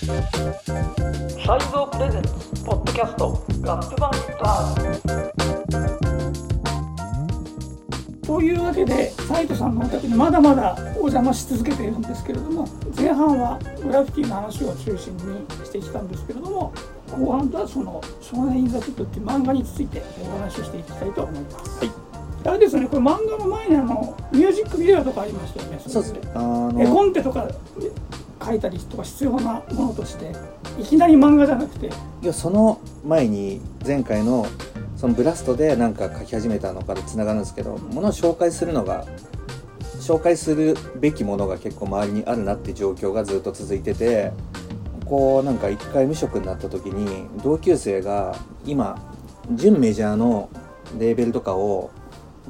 サイゾープレゼンツポッドキャストガップバンバーというわけでサイトさんのお宅にまだまだお邪魔し続けているんですけれども前半はグラフィティの話を中心にしてきたんですけれども後半はその「少年インザフット」っていう漫画についてお話をしていきたいと思います。はい。あれですねこれ漫画の前にあのミュージックビデオとかありましたよねそうですね。あ絵コのンテとか書いたりとか必要なものとしていきなり漫画じゃなくて。いやその前に前回のそのブラストでなんか書き始めたのからつながるんですけどものを紹介するのが紹介するべきものが結構周りにあるなって状況がずっと続いててこうなんか一回無職になった時に同級生が今準メジャーのレーベルとかを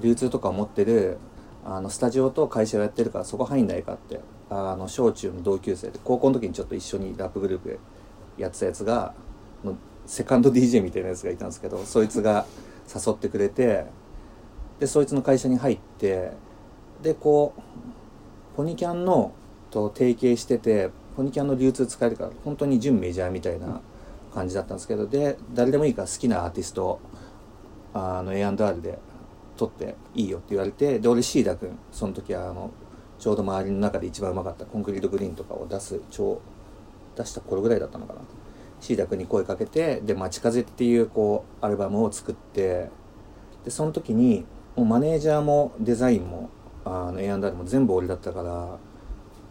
流通とかを持ってるあのスタジオと会社をやってるからそこ入んないかってあの小中の同級生で高校の時にちょっと一緒にラップグループやってたやつがセカンド DJ みたいなやつがいたんですけどそいつが誘ってくれてでそいつの会社に入ってでこうポニキャンのと提携しててポニキャンの流通使えるから本当に準メジャーみたいな感じだったんですけどで誰でもいいから好きなアーティストあの A&R で撮っていいよって言われてで俺シーダ君その時はあのちょうど周りの中で一番うまかったコンクリートグリーンとかを出す超出した頃ぐらいだったのかな。シーダ君に声かけてで「街風」っていうこうアルバムを作ってでその時にもうマネージャーもデザインもあの A&R も全部俺だったからも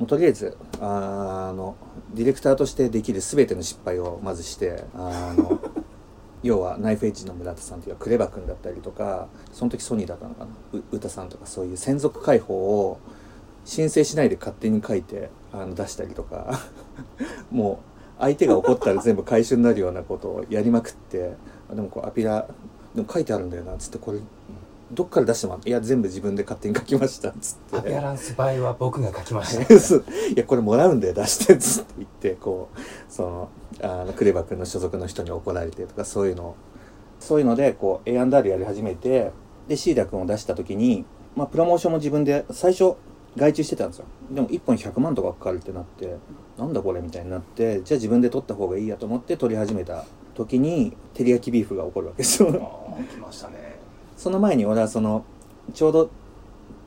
うとりあえずあのディレクターとしてできる全ての失敗をまずしてあの 要はナイフエッジの村田さんっていうクレバ君だったりとかその時ソニーだったのかな。う歌さんとかそういう専属解放を申請しないで勝手に書いてあの出したりとか。もう相手が怒ったら全部回収になるようなことをやりまくって。でもこうアピラでも書いてあるんだよなっつってこれどっから出してもらっていや全部自分で勝手に書きましたっつって。アピアランス場合は僕が書きました。そう。いやこれもらうんだよ出してっつって言ってこうそのあのクレバ君の所属の人に怒られてとかそういうの。そういうのでこう A&R やり始めてでシーダ君を出した時に、まあ、プロモーションも自分で最初外注してたんですよでも1本100万とかかかるってなってなんだこれみたいになってじゃあ自分で取った方がいいやと思って取り始めた時に照り焼きビーフが起こるわけですよ来ましたね。その前に俺はそのちょうど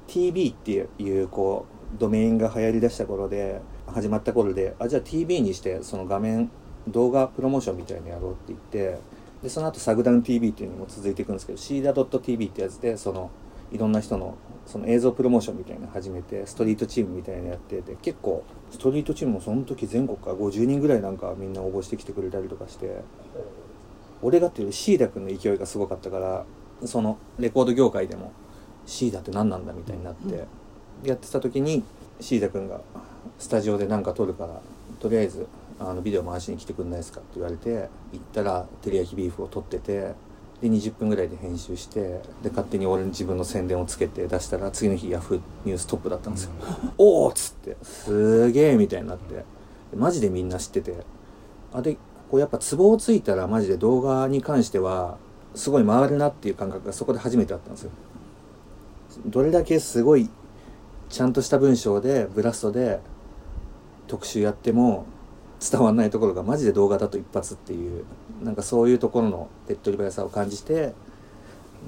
TV っていうこうドメインが流行りだした頃で始まった頃であじゃあ TV にしてその画面動画プロモーションみたいにやろうって言ってでその後サグダウン TV っていうのも続いていくんですけどシーダ .tv ってやつでそのいろんな人のその映像プロモーションみたいなの始めてストリートチームみたいなのやってて結構ストリートチームもその時全国から50人ぐらいなんかみんな応募してきてくれたりとかして俺がっていうよりシーダ君の勢いがすごかったからそのレコード業界でもシーダって何なんだみたいになって、やってた時にシーダ君がスタジオで何か撮るからとりあえずあのビデオ回しに来てくんないですかって言われて行ったら照り焼きビーフを撮っててで20分ぐらいで編集してで勝手に俺に自分の宣伝をつけて出したら次の日ヤフーニューストップだったんですよ、おおっつってすげえみたいになって。でマジでみんな知ってて。あでこうやっぱツボをついたらマジで動画に関してはすごい回るなっていう感覚がそこで初めてあったんですよ。どれだけすごいちゃんとした文章でブラストで特集やっても伝わんないところがマジで動画だと一発っていうなんかそういうところの手っ取り早さを感じて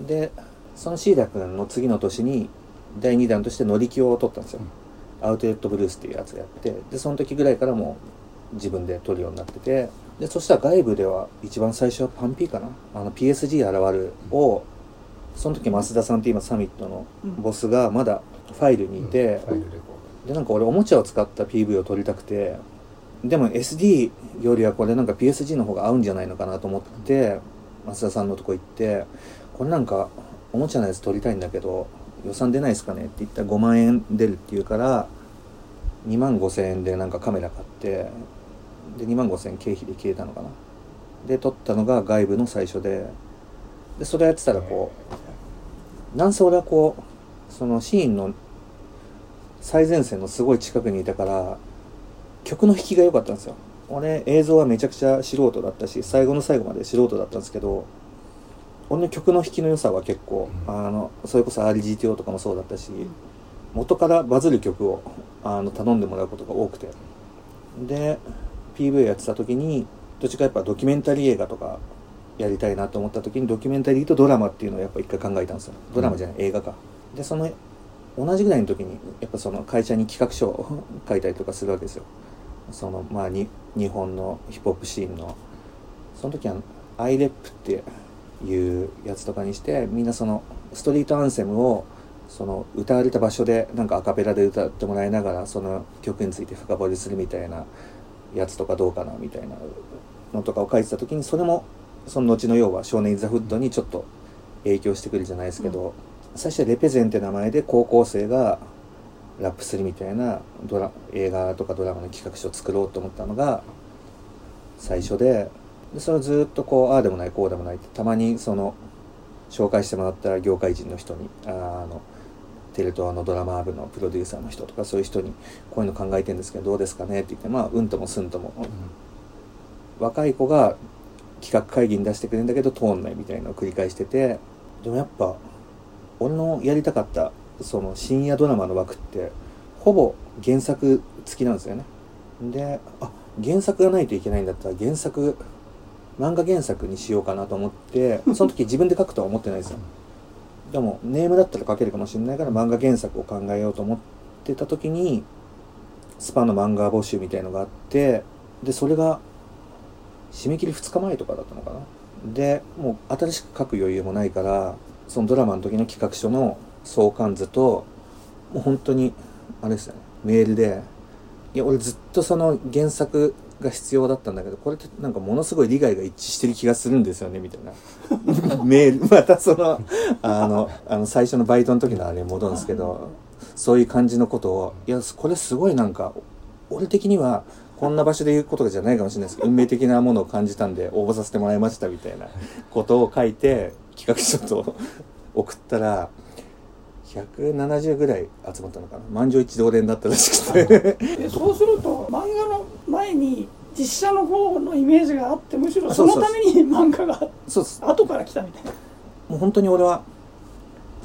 でそのシーダ君の次の年に第2弾として乗り気を取ったんですよ、アウトレットブルースっていうやつやってでその時ぐらいからもう自分で撮るようになっててでそしたら外部では一番最初はパンピーかな？あの PSG 現るをその時増田さんって今サミットのボスがまだファイルにいて、ファイルレコでなんか俺おもちゃを使った PV を撮りたくてでも SD よりはこれなんか PSG の方が合うんじゃないのかなと思って増田さんのとこ行ってこれなんかおもちゃのやつ撮りたいんだけど予算出ないですかね？って言ったら5万円出るって言うから2万5千円でなんかカメラ買ってで2万5千円経費で消えたのかな？で撮ったのが外部の最初ででそれやってたらこうなんせ俺はこうそのシーンの最前線のすごい近くにいたから曲の弾きが良かったんですよ。俺映像はめちゃくちゃ素人だったし最後の最後まで素人だったんですけど俺の曲の弾きの良さは結構、うん。あのそれこそ RGTO とかもそうだったし元からバズる曲をあの頼んでもらうことが多くて。で PV やってた時にどっちかやっぱドキュメンタリー映画とかやりたいなと思った時にドキュメンタリーとドラマっていうのをやっぱ一回考えたんですよ。ドラマじゃない、映画か。でその同じぐらいの時にやっぱその会社に企画書を書いたりとかするわけですよそのまあに日本のヒップホップシーンのその時は iRep っていうやつとかにしてみんなそのストリートアンセムをその歌われた場所でなんかアカペラで歌ってもらいながらその曲について深掘りするみたいなやつとかどうかなみたいなのとかを書いてた時にそれもその後の要は「少年インザフッド」にちょっと影響してくるじゃないですけど、最初はレペゼンって名前で高校生がラップするみたいなドラ映画とかドラマの企画書を作ろうと思ったのが最初ででそれをずっとこうああでもないこうでもないってたまにその紹介してもらった業界人の人にあのテレ東のドラマ部のプロデューサーの人とかそういう人にこういうの考えてるんですけどどうですかね？って言ってまあうんともすんとも、若い子が企画会議に出してくれるんだけど通んないみたいなのを繰り返しててでもやっぱ俺のやりたかったその深夜ドラマの枠ってほぼ原作付きなんですよね。であ原作がないといけないんだったら原作漫画原作にしようかなと思って その時自分で書くとは思ってないですよ。でもネームだったら書けるかもしれないから漫画原作を考えようと思ってた時にスパの漫画募集みたいのがあってでそれが締め切り2日前とかだったのかな。でもう新しく書く余裕もないからそのドラマの時の企画書の相関図ともう本当にあれですよね。メールでいや俺ずっとその原作が必要だったんだけどこれってなんかものすごい利害が一致してる気がするんですよねみたいな。メールまたそのあのあの最初のバイトの時のあれに戻るんですけどそういう感じのことをいやこれすごいなんか俺的にはこんな場所で言うことじゃないかもしれないですけど運命的なものを感じたんで応募させてもらいましたみたいなことを書いて企画書と送ったら170ぐらい集まったのかな。満場一致同連だったらしくて。でそうすると漫画の前に実写の方のイメージがあってむしろあそのために漫画がそうです後から来たみたいな。もう本当に俺は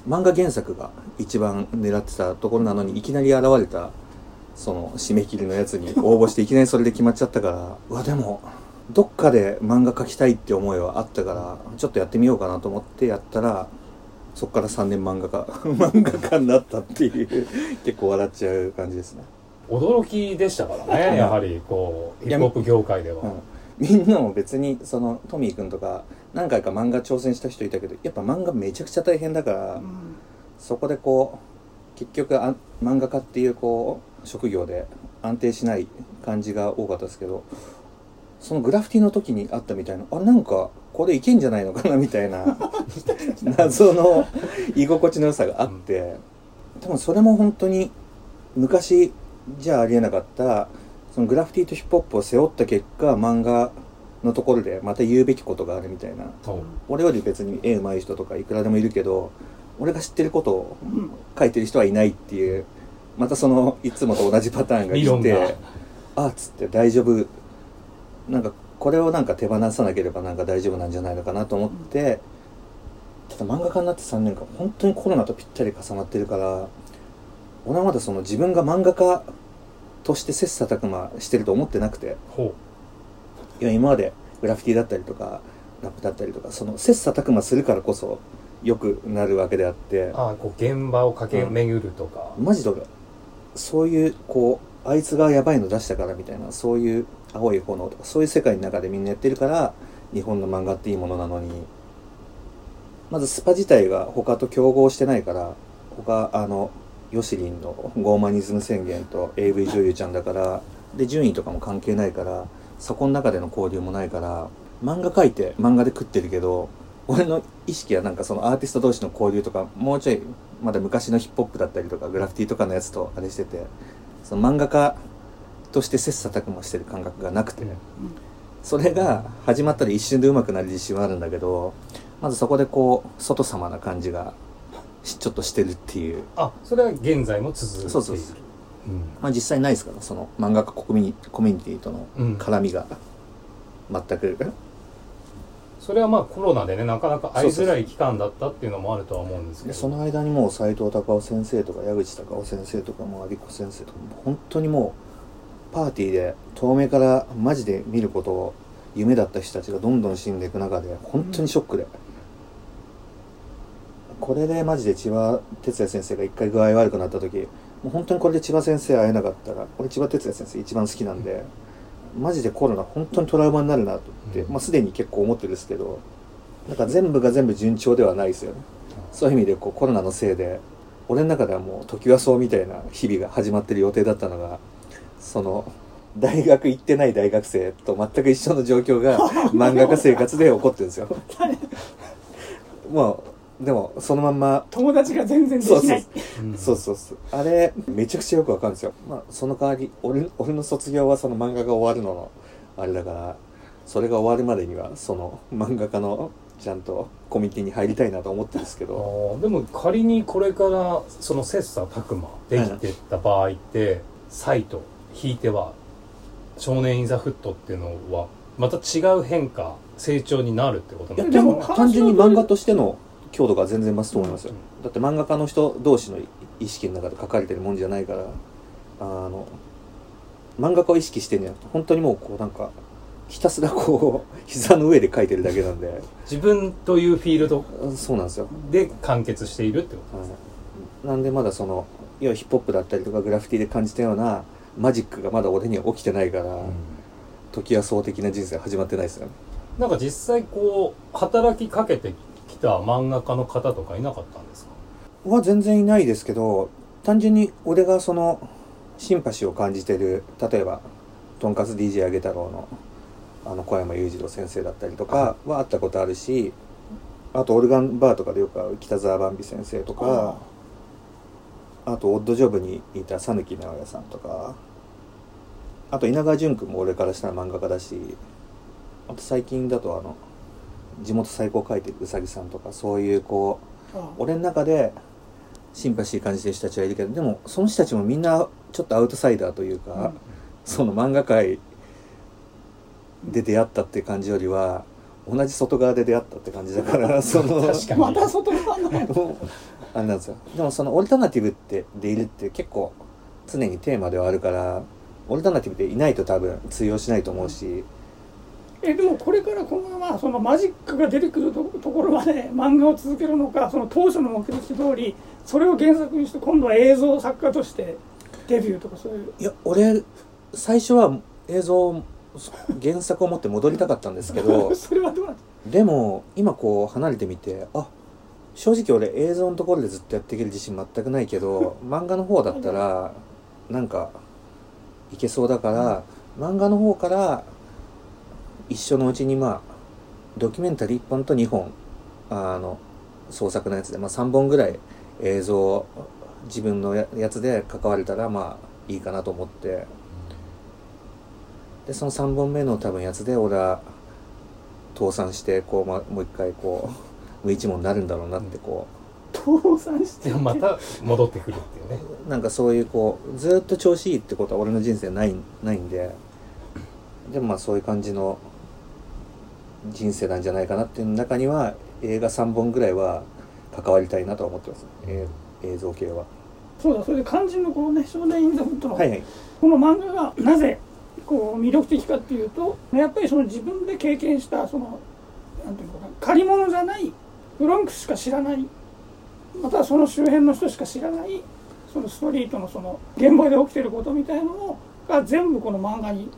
漫画原作が一番狙ってたところなのにいきなり現れたその締め切りのやつに応募していきなりそれで決まっちゃったからうわでもどっかで漫画描きたいって思いはあったからちょっとやってみようかなと思ってやったらそっから3年漫画家 漫画家になったっていう 結構笑っちゃう感じですね、驚きでしたからねや。はりこうヒップホップ業界では、うん、みんなも別にそのトミーくんとか何回か漫画挑戦した人いたけどやっぱ漫画めちゃくちゃ大変だから、うん。そこでこう結局あ漫画家っていうこう職業で安定しない感じが多かったですけどそのグラフィティの時にあったみたいなあなんかこれいけんじゃないのかなみたいな 謎の居心地の良さがあって。多分それも本当に昔じゃありえなかったそのグラフィティとヒップホップを背負った結果漫画のところでまた言うべきことがあるみたいな。そう。俺より別に絵上手い人とかいくらでもいるけど俺が知ってることをうん。書いてる人はいないっていうまたそのいつもと同じパターンが来てあっつって大丈夫。なんかこれをなんか手放さなければなんか大丈夫なんじゃないのかなと思って、ただ漫画家になって3年間本当にコロナとぴったり重なってるから俺はまだその自分が漫画家として切磋琢磨してると思ってなくてほいや今までグラフィティだったりとかラップだったりとかその切磋琢磨するからこそ良くなるわけであってうああこう現場を駆け巡るとか、マジで俺そういうこうあいつがやばいの出したからみたいなそういう青い炎とかそういう世界の中でみんなやってるから日本の漫画っていいものなのに。まずスパ自体が他と競合してないから他あのヨシリンのゴーマニズム宣言と AV 女優ちゃんだからで順位とかも関係ないからそこの中での交流もないから漫画描いて漫画で食ってるけど俺の意識はなんかそのアーティスト同士の交流とかもうちょいまだ昔のヒップホップだったりとかグラフィティとかのやつとあれしててその漫画家として切磋琢磨してる感覚がなくて、それが始まったら一瞬で上手くなる自信はあるんだけどまずそこでこう外様な感じがしちょっとしてるっていう。あそれは現在も続いている。そうそうそう。うん。まあ実際ないですからその漫画家コミュニコミュニティとのうん。絡みが全く、それはまあコロナでねなかなか会いづらい期間だったっていうのもあるとは思うんですけど。でその間にもう斎藤隆夫先生とか矢口隆夫先生とかも有子先生とかも本当にもうパーティーで遠目からマジで見ることを夢だった人たちがどんどん死んでいく中で本当にショックで、これでマジで千葉哲也先生が一回具合悪くなった時もう本当にこれで千葉先生会えなかったら俺千葉哲也先生一番好きなんでマジでコロナ本当にトラウマになるなとって、うん。まあ、すでに結構思ってるんですけどなんか全部が全部順調ではないですよね。そういう意味でこうコロナのせいで俺の中ではもう時はそうみたいな日々が始まってる予定だったのがその大学行ってない大学生と全く一緒の状況が 漫画家生活で起こってるんですよ。もうでもそのまんま友達が全然でそうそうきないう。んそうそうそう。あれめちゃくちゃよくわかるんですよ。まあその代わり俺俺の卒業はその漫画が終わるののあれだからそれが終わるまでにはその漫画家のちゃんとコミュニティに入りたいなと思ってるんですけあどーでも仮にこれからその切磋琢磨できてった場合って、サイト引いては少年インザフットっていうのはまた違う変化成長になるってこといなんででもでも単純に漫画としての強度が全然増すと思いますよ、うだって漫画家の人同士の意識の中で書かれてるもんじゃないからあの漫画家を意識してんじゃなくて本当にもうこうなんかひたすらこう膝の上で書いてるだけなんで。自分というフィールド？そうなんですよ。で完結しているってことはいなんでまだその要はヒップホップだったりとかグラフィティで感じたようなマジックがまだ俺には起きてないから、時はそう的な人生始まってないですよね。なんか実際こう働きかけてきた漫画家の方とかいなかったんですか？は全然いないですけど単純に俺がそのシンパシーを感じてる例えばとんかつ DJ あげ太郎のあの小山裕次郎先生だったりとかは会ったことあるしあとオルガンバーとかでよく会う北沢ばんび先生とかあとオッドジョブにいた讃岐直哉さんとかあと稲川淳君も俺からしたら漫画家だしあと最近だとあの地元最高書いてるうさぎさんとかそういうこうあ俺の中でシンパシー感じてる人たちはいるけどでもその人たちもみんなちょっとアウトサイダーというか、うん。その漫画界で出会ったっていう感じよりは同じ外側で出会ったって感じだから その確かに。また外側の。あれなんですよ。でもそのオルタナティブってでいるって結構常にテーマではあるからオルタナティブでいないと多分通用しないと思うし、えでもこれからこのままそのマジックが出てくるとところまで漫画を続けるのかその当初の目的通りそれを原作にして今度は映像作家としてデビューとかそういう。いや俺最初は映像原作を持って戻りたかったんですけど それはどうなんでも今こう離れてみてあ正直俺映像のところでずっとやっていける自信全くないけど漫画の方だったらなんかいけそうだから、漫画の方から一緒のうちにまあドキュメンタリー1本と2本あの創作のやつで、まあ、3本ぐらい映像自分のやつで関われたらまあいいかなと思って。でその3本目の多分やつで俺は倒産してこう、ま、もう一回こう無一文になるんだろうなってこう倒産してまた戻ってくるっていうね。うなんかそういうこうずっと調子いいってことは俺の人生ないないんで。でもまあそういう感じの人生なんじゃないかなっていう中には映画3本ぐらいは関わりたいなとは思ってます、えー映像系は。そうだそれで肝心のこのね「少年インザフットの」はい。はいこの漫画がなぜこう魅力的かっていうとやっぱりその自分で経験したそのなんていうのかな借り物じゃないブロンクスしか知らないまたはその周辺の人しか知らないそのストリートのその現場で起きてることみたいなのが全部この漫画に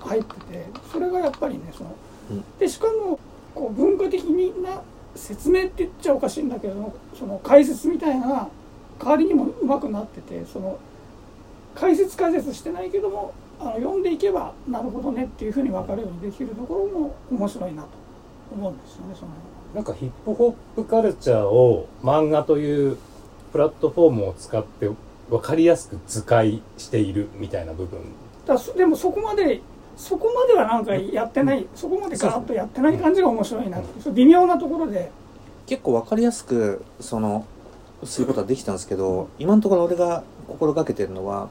入っててそれがやっぱりねそのうん。でしかもこう文化的な説明って言っちゃおかしいんだけどその解説みたいな代わりにもうまくなっててその解説解説してないけどもあの読んでいけばなるほどねっていうふうに分かるようにできるところも面白いなと思うんですよねそのなんかヒップホップカルチャーを漫画というプラットフォームを使って分かりやすく図解しているみたいな部分。だでもそこまでそこまではなんかやってないそこまでガーッとやってない感じが面白いなう微妙なところで。結構わかりやすくそのすることはできたんですけど今のところ俺が心がけてるのは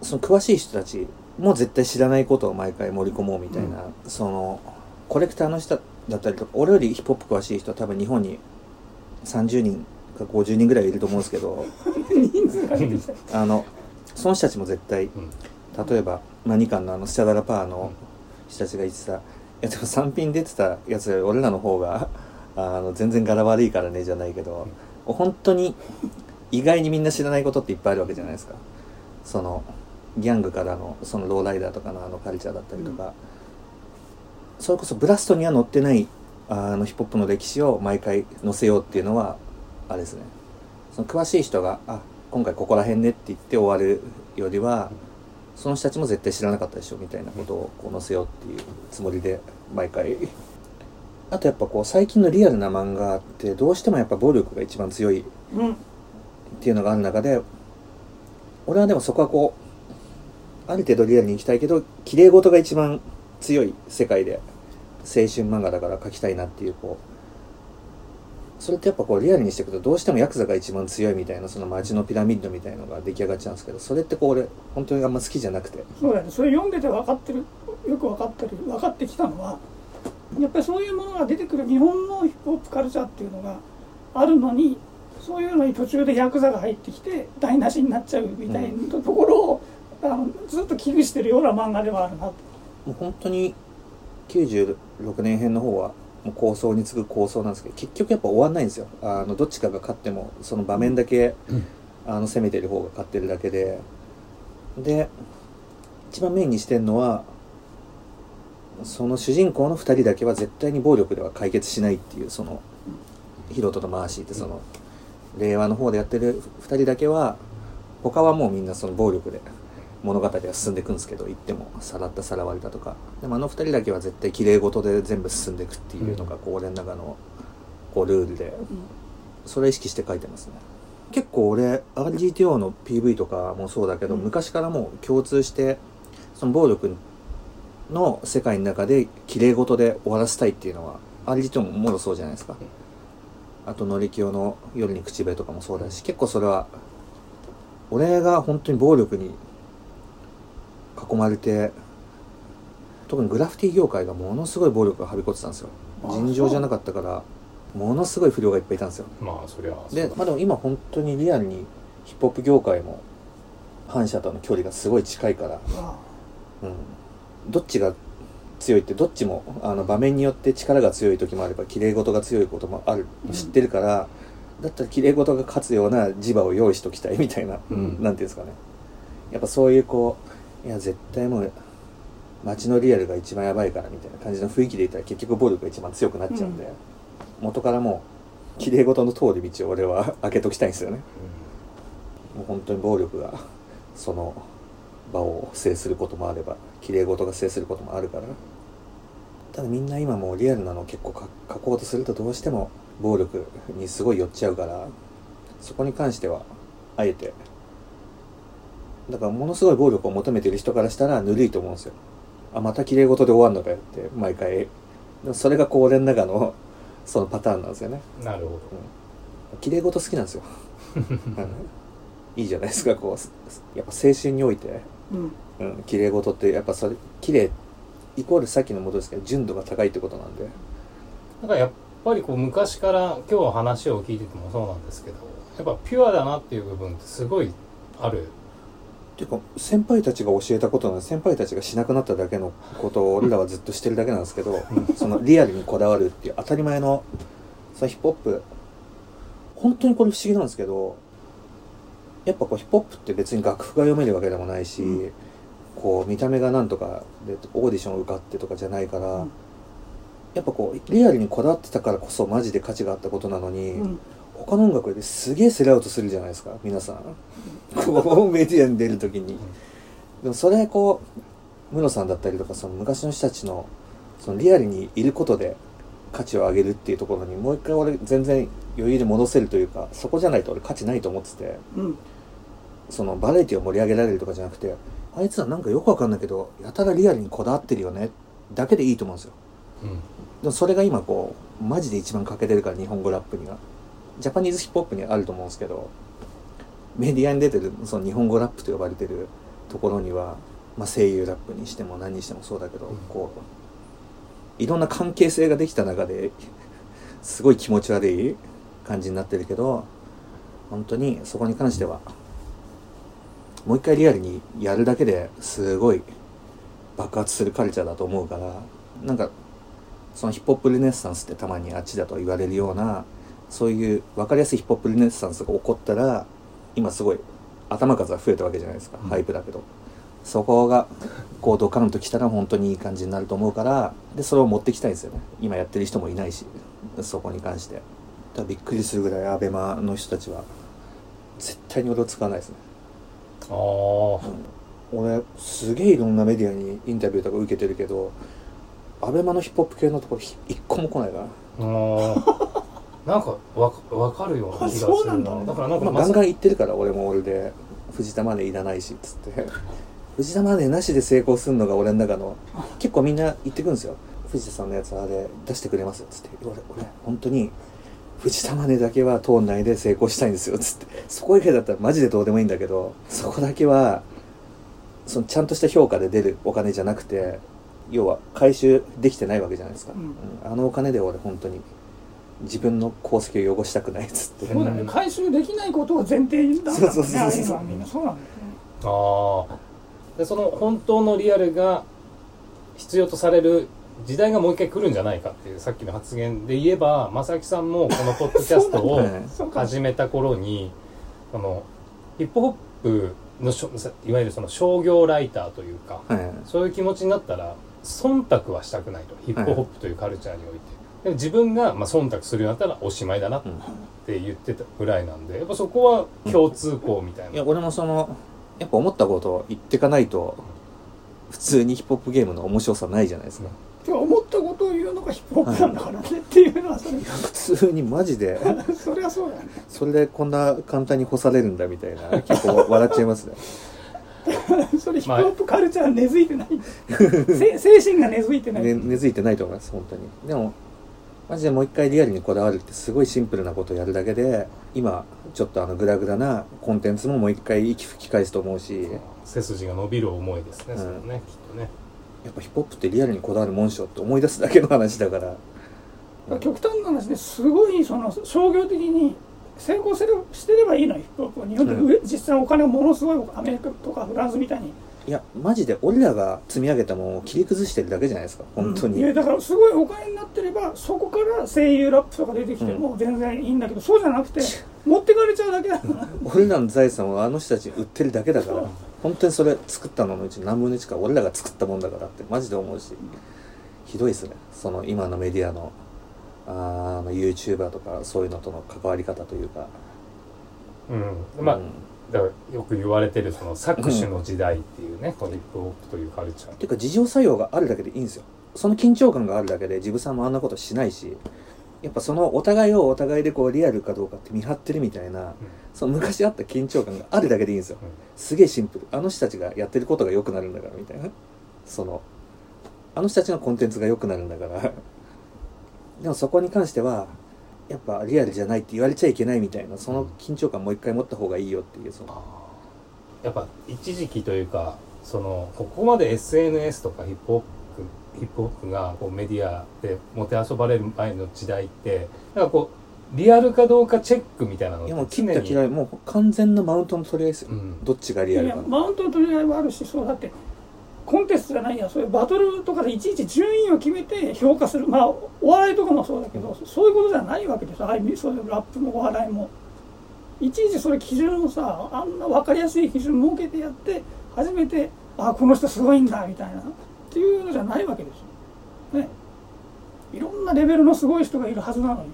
その詳しい人たちも絶対知らないことを毎回盛り込もうみたいな、そのコレクターの人だったりとか俺よりヒップホップ詳しい人は多分日本に30人か50人ぐらいいると思うんですけどあのその人たちも絶対うん。例えばまあ、2巻のあのスチャダラパーの人たちが言ってた、いやでも3品出てたやつより俺らの方があの全然柄悪いからねじゃないけど、本当に意外にみんな知らないことっていっぱいあるわけじゃないですか。そのギャングからのそのローライダーとかのあのカルチャーだったりとか、それこそブラストには載ってないあのヒップホップの歴史を毎回載せようっていうのはあれですね。その詳しい人が「あ今回ここら辺ね」って言って終わるよりはその人たちも絶対知らなかったでしょみたいなことをこう載せようっていうつもりで毎回。あとやっぱこう最近のリアルな漫画ってどうしてもやっぱ暴力が一番強いっうん。ていうのがある中で俺はでもそこはこうある程度リアルに行きたいけど綺麗事が一番強い世界で青春漫画だから描きたいなっていうこうそれってやっぱこうリアルにしていくとどうしてもヤクザが一番強いみたいなその街のピラミッドみたいのが出来上がっちゃうんですけどそれってこう俺本当にあんま好きじゃなくてそうだねそれ読んでて分かってるよく分かってる分かってきたのはやっぱりそういうものが出てくる日本のヒップホップカルチャーっていうのがあるのにそういうのに途中でヤクザが入ってきて台無しになっちゃうみたいなところを、あのずっと危惧してるような漫画ではあるなと。もう本当に96年編の方はもう構想に次ぐ構想なんですけど結局やっぱ終わんないんですよ。あのどっちかが勝ってもその場面だけ、あの攻めてる方が勝ってるだけで。で一番メインにしてるのはその主人公の2人だけは絶対に暴力では解決しないっていうそのヒロトとマーシーってその令和の方でやってる2人だけは他はもうみんなその暴力で物語が進んでいくんですけど言ってもさらったさらわれたとか。でもあの2人だけは絶対綺麗事で全部進んでいくっていうのがこう俺の中のこうルールでそれ意識して書いてますね。結構俺 RGTO の PV とかもそうだけど、うん。昔からもう共通してその暴力の世界の中で綺麗事で終わらせたいっていうのは RGTO ももろそうじゃないですか。あとのりきよの夜に口笛とかもそうだし結構それは俺が本当に暴力に囲まれて特にグラフィティ業界がものすごい暴力がはびこってたんですよ。あ尋常じゃなかったからものすごい不良がいっぱいいたんですよ。まあそりゃでまあでも今本当にリアルにヒップホップ業界も反社との距離がすごい近いから、あ。うん、どっちが強いってどっちもあの場面によって力が強い時もあれば綺麗事が強いこともある。うん。知ってるから、だったら綺麗事が勝つような磁場を用意しときたいみたいな、うん。なんていうんですかね。やっぱそういうこういや絶対もう街のリアルが一番やばいからみたいな感じの雰囲気でいたら結局暴力が一番強くなっちゃうんで、元からもう綺麗事の通り道を俺は 開けときたいんですよね。もう本当に暴力がその場を制することもあれば綺麗事が制することもあるから。ただみんな今もうリアルなのを結構か書こうとするとどうしても暴力にすごい寄っちゃうからそこに関してはあえてだからものすごい暴力を求めてる人からしたらぬるいと思うんですよ。あまた綺麗事で終わんのかよって毎回。それがこう俺の中の そのパターンなんですよね。うんなるほど。綺麗事好きなんですよ、う んいいじゃないですかこう。やっぱ青春において。うん。うん、綺麗事ってやっぱそれ綺麗イコールさっきのもとですけど純度が高いってことなんで。だからやっぱりこう昔から今日話を聞いててもそうなんですけどやっぱピュアだなっていう部分ってすごいあるっていうか先輩たちが教えたことな先輩たちがしなくなっただけのことを俺らはずっとしてるだけなんですけどそのリアルにこだわるっていう当たり前のそのヒップホップ本当にこれ不思議なんですけどやっぱこうヒップホップって別に楽譜が読めるわけでもないし、うん。こう見た目がなんとかでオーディション受かってとかじゃないから、うん。やっぱこうリアルにこだわってたからこそマジで価値があったことなのに、うん他の音楽ですげえセルアウトするじゃないですか皆さん。こうメディアに出る時に。でもそれこうムロさんだったりとかその昔の人たちのそのリアルにいることで価値を上げるっていうところにもう一回俺全然余裕で戻せるというかそこじゃないと俺価値ないと思ってて。うん。そのバラエティを盛り上げられるとかじゃなくてあいつらなんかよくわかんないけどやたらリアルにこだわってるよね。だけでいいと思うんですよ。うん。でもそれが今こうマジで一番欠けてるから日本語ラップにはジャパニーズヒップホップにはあると思うんですけどメディアに出てるその日本語ラップと呼ばれてるところには、まあ、声優ラップにしても何にしてもそうだけど、うん。こういろんな関係性ができた中で すごい気持ち悪い感じになってるけど本当にそこに関してはもう一回リアルにやるだけですごい爆発するカルチャーだと思うからなんかそのヒップホップルネッサンスってたまにあっちだと言われるようなそういう分かりやすいヒップホップルネッサンスが起こったら今すごい頭数が増えたわけじゃないですか、うん。ハイプだけど。そこがこうドカンときたら本当にいい感じになると思うからでそれを持ってきたいんですよね。今やってる人もいないしそこに関して。だびっくりするぐらいアベマの人たちは絶対に俺を使わないですね。ああ俺すげえいろんなメディアにインタビューとか受けてるけどアベマのヒップホップ系のところひ一個も来ないからあーなんかわかわかるような気がすそうなんだ。るなだからなんかまあ、ガンガン言ってるから俺も俺で。藤田マネーいらないしっつって。藤田マネーなしで成功するのが俺の中の結構みんな言ってくるんですよ。藤田さんのやつあれ出してくれますよっつって。俺俺本当に藤田マネーだけは党内で成功したいんですよっつって。そこ以外だったらマジでどうでもいいんだけどそこだけはそのちゃんとした評価で出るお金じゃなくて要は回収できてないわけじゃないですか、うん。うん。あのお金で俺本当に自分の功績を汚したくないっつって。そうだね。うん回収できないことを前提にだ。そうそうそうそうああいうんなそう。なんだよねああでその本当のリアルが必要とされる時代がもう一回来るんじゃないかっていうさっきの発言で言えば 正木さんもこのポッドキャストを始めた頃にそのヒップホップのいわゆるその商業ライターというかはい。そういう気持ちになったら忖度はしたくないと。ヒップホップというカルチャーにおいて、でも自分がまあ忖度するようになったらおしまいだなっうんて言ってたぐらいなんでやっぱそこは共通項みたいな、いや俺もそのやっぱ思ったことを言ってかないと普通にヒップホップゲームの面白さないじゃないですか、てか思ったことを言うのがヒップホップなんだからねっていうのはそれ。普通にマジで そりゃそうだそれでこんな簡単に干されるんだみたいな結構笑っちゃいますね。それヒップホップカルチャー根付いてない。せ精神が根付いてない、ね根付いてないと思います本当に。でもマジでもう一回リアルにこだわるってすごいシンプルなことをやるだけで今ちょっとあのグラグラなコンテンツももう一回息吹き返すと思うし。背筋が伸びる思いですね、うん。それねきっとね。やっぱヒップホップってリアルにこだわるもんしょって思い出すだけの話だから。極端な話ですごいその商業的に成功するしてればいいのよヒップホップは。日本で上、実際お金がものすごいアメリカとかフランスみたいにいやマジで俺らが積み上げたものを切り崩してるだけじゃないですか。本当に、いやだからすごいお金になってればそこから声優ラップとか出てきても全然いいんだけど、そうじゃなくて持ってかれちゃうだけだ。か ら俺らの財産はあの人たちに売ってるだけだから。本当にそれ作ったののうち何分の1か俺らが作ったもんだからってマジで思うし。ひどいですね。その今のメディアのあーあの YouTuber とかそういうのとの関わり方というか。うん。まあ、うんだからよく言われてるその搾取の時代っていうね、このヒップホップというカルチャー。ていうか自浄作用があるだけでいいんですよ。その緊張感があるだけでジブさんもあんなことしないしやっぱそのお互いをお互いでこうリアルかどうかって見張ってるみたいなその昔あった緊張感があるだけでいいんですよ。うん。すげえシンプル。あの人たちがやってることが良くなるんだからみたいなそのあの人たちのコンテンツが良くなるんだから。でもそこに関してはやっぱリアルじゃないって言われちゃいけないみたいなその緊張感もう一回持った方がいいよっていうその。やっぱ一時期というかそのここまで SNS とかヒップホップヒップホップがこうメディアでもてあそばれる前の時代ってなんかこうリアルかどうかチェックみたいなのいやもう切った嫌いもう完全なマウントの取り合いですよ、うん。どっちがリアルか。マウントの取り合いはあるしそうだってコンテストじゃないやそういうバトルとかでいちいち順位を決めて評価する。まあお笑いとかもそうだけどそういうことじゃないわけですよああいうそういうラップもお笑いも。いちいちそれ基準をさあんな分かりやすい基準設けてやって初めてあこの人すごいんだみたいな。っていうのじゃないわけですよね。いろんなレベルのすごい人がいるはずなのに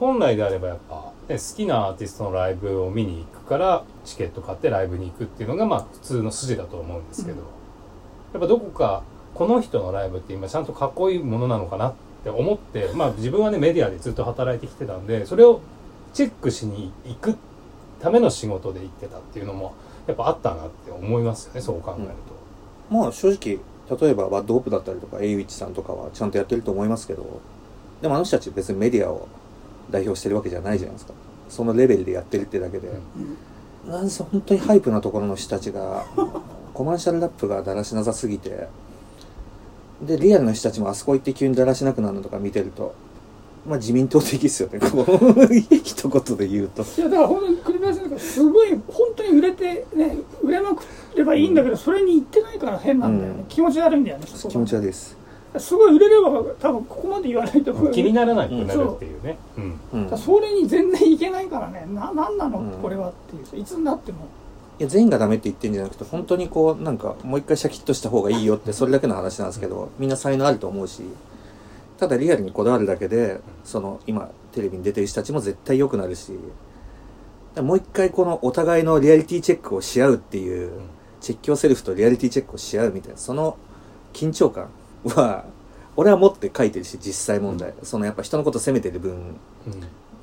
本来であればやっぱ、ね、好きなアーティストのライブを見に行くからチケット買ってライブに行くっていうのがまあ普通の筋だと思うんですけど、うんやっぱどこかこの人のライブって今ちゃんとかっこいいものなのかなって思ってまあ自分はねメディアでずっと働いてきてたんでそれをチェックしに行くための仕事で行ってたっていうのもやっぱあったなって思いますよねそう考えると。まあ正直例えばバッドオープだったりとかエイウィッチさんとかはちゃんとやってると思いますけどでもあの人たち別にメディアを代表してるわけじゃないじゃないですか。そのレベルでやってるってだけで、なんせ本当にハイプなところの人たちがコマーシャルラップがだらしなさすぎて。でリアルの人たちもあそこ行って急にだらしなくなるのとか見てるとまあ自民党的ですよね。こう 一言で言うと。いやだから本当に栗林さんがすごい本当に売れてね売れまくればいいんだけど、それに行ってないから変なんだよね、うん。気持ち悪いんだよね気持ち悪いです、すごい売れれば多分ここまで言わないと気にならなくなるっていうね、う。ん。うん、いそれに全然いけないからね。ななんなの、うんこれはっていう。いつになってもや全員がダメって言ってんじゃなくて本当にこうなんかもう一回シャキッとした方がいいよってそれだけの話なんですけどみんな才能あると思うしただリアルにこだわるだけでその今テレビに出てる人たちも絶対良くなるしもう一回このお互いのリアリティチェックをし合うっていうチェッキョセルフとリアリティチェックをし合うみたいなその緊張感は俺は持って書いてるし実際問題、そのやっぱ人のこと責めてる分うん。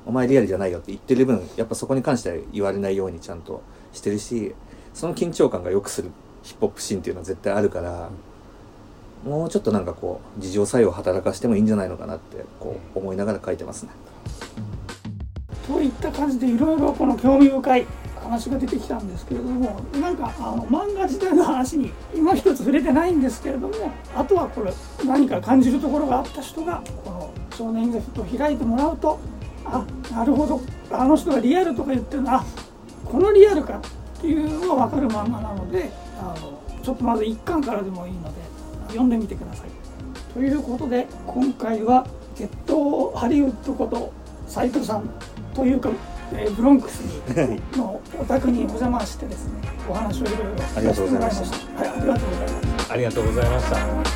お前リアルじゃないよって言ってる分やっぱそこに関しては言われないようにちゃんとしてるしその緊張感が良くするヒップホップシーンっていうのは絶対あるから、もうちょっとなんかこう自浄作用を働かしてもいいんじゃないのかなってこう思いながら書いてますね。といった感じでいろいろこの興味深い話が出てきたんですけれどもなんかあの漫画自体の話に今一つ触れてないんですけれどもあとはこれ何か感じるところがあった人がこの「少年ザフット」を開いてもらうとあなるほどあの人がリアルとか言ってるのあこのリアルかっていうのが分かる漫画なのであのちょっとまず1巻からでもいいので読んでみてください。ということで今回は「ゲットハリウッド」こと斉藤さんというか、えーブロンクスのお宅にお邪魔してですねお話をいろいろありがとうございましたさせてもらいました。はい、ありがとうございます。ありがとうございました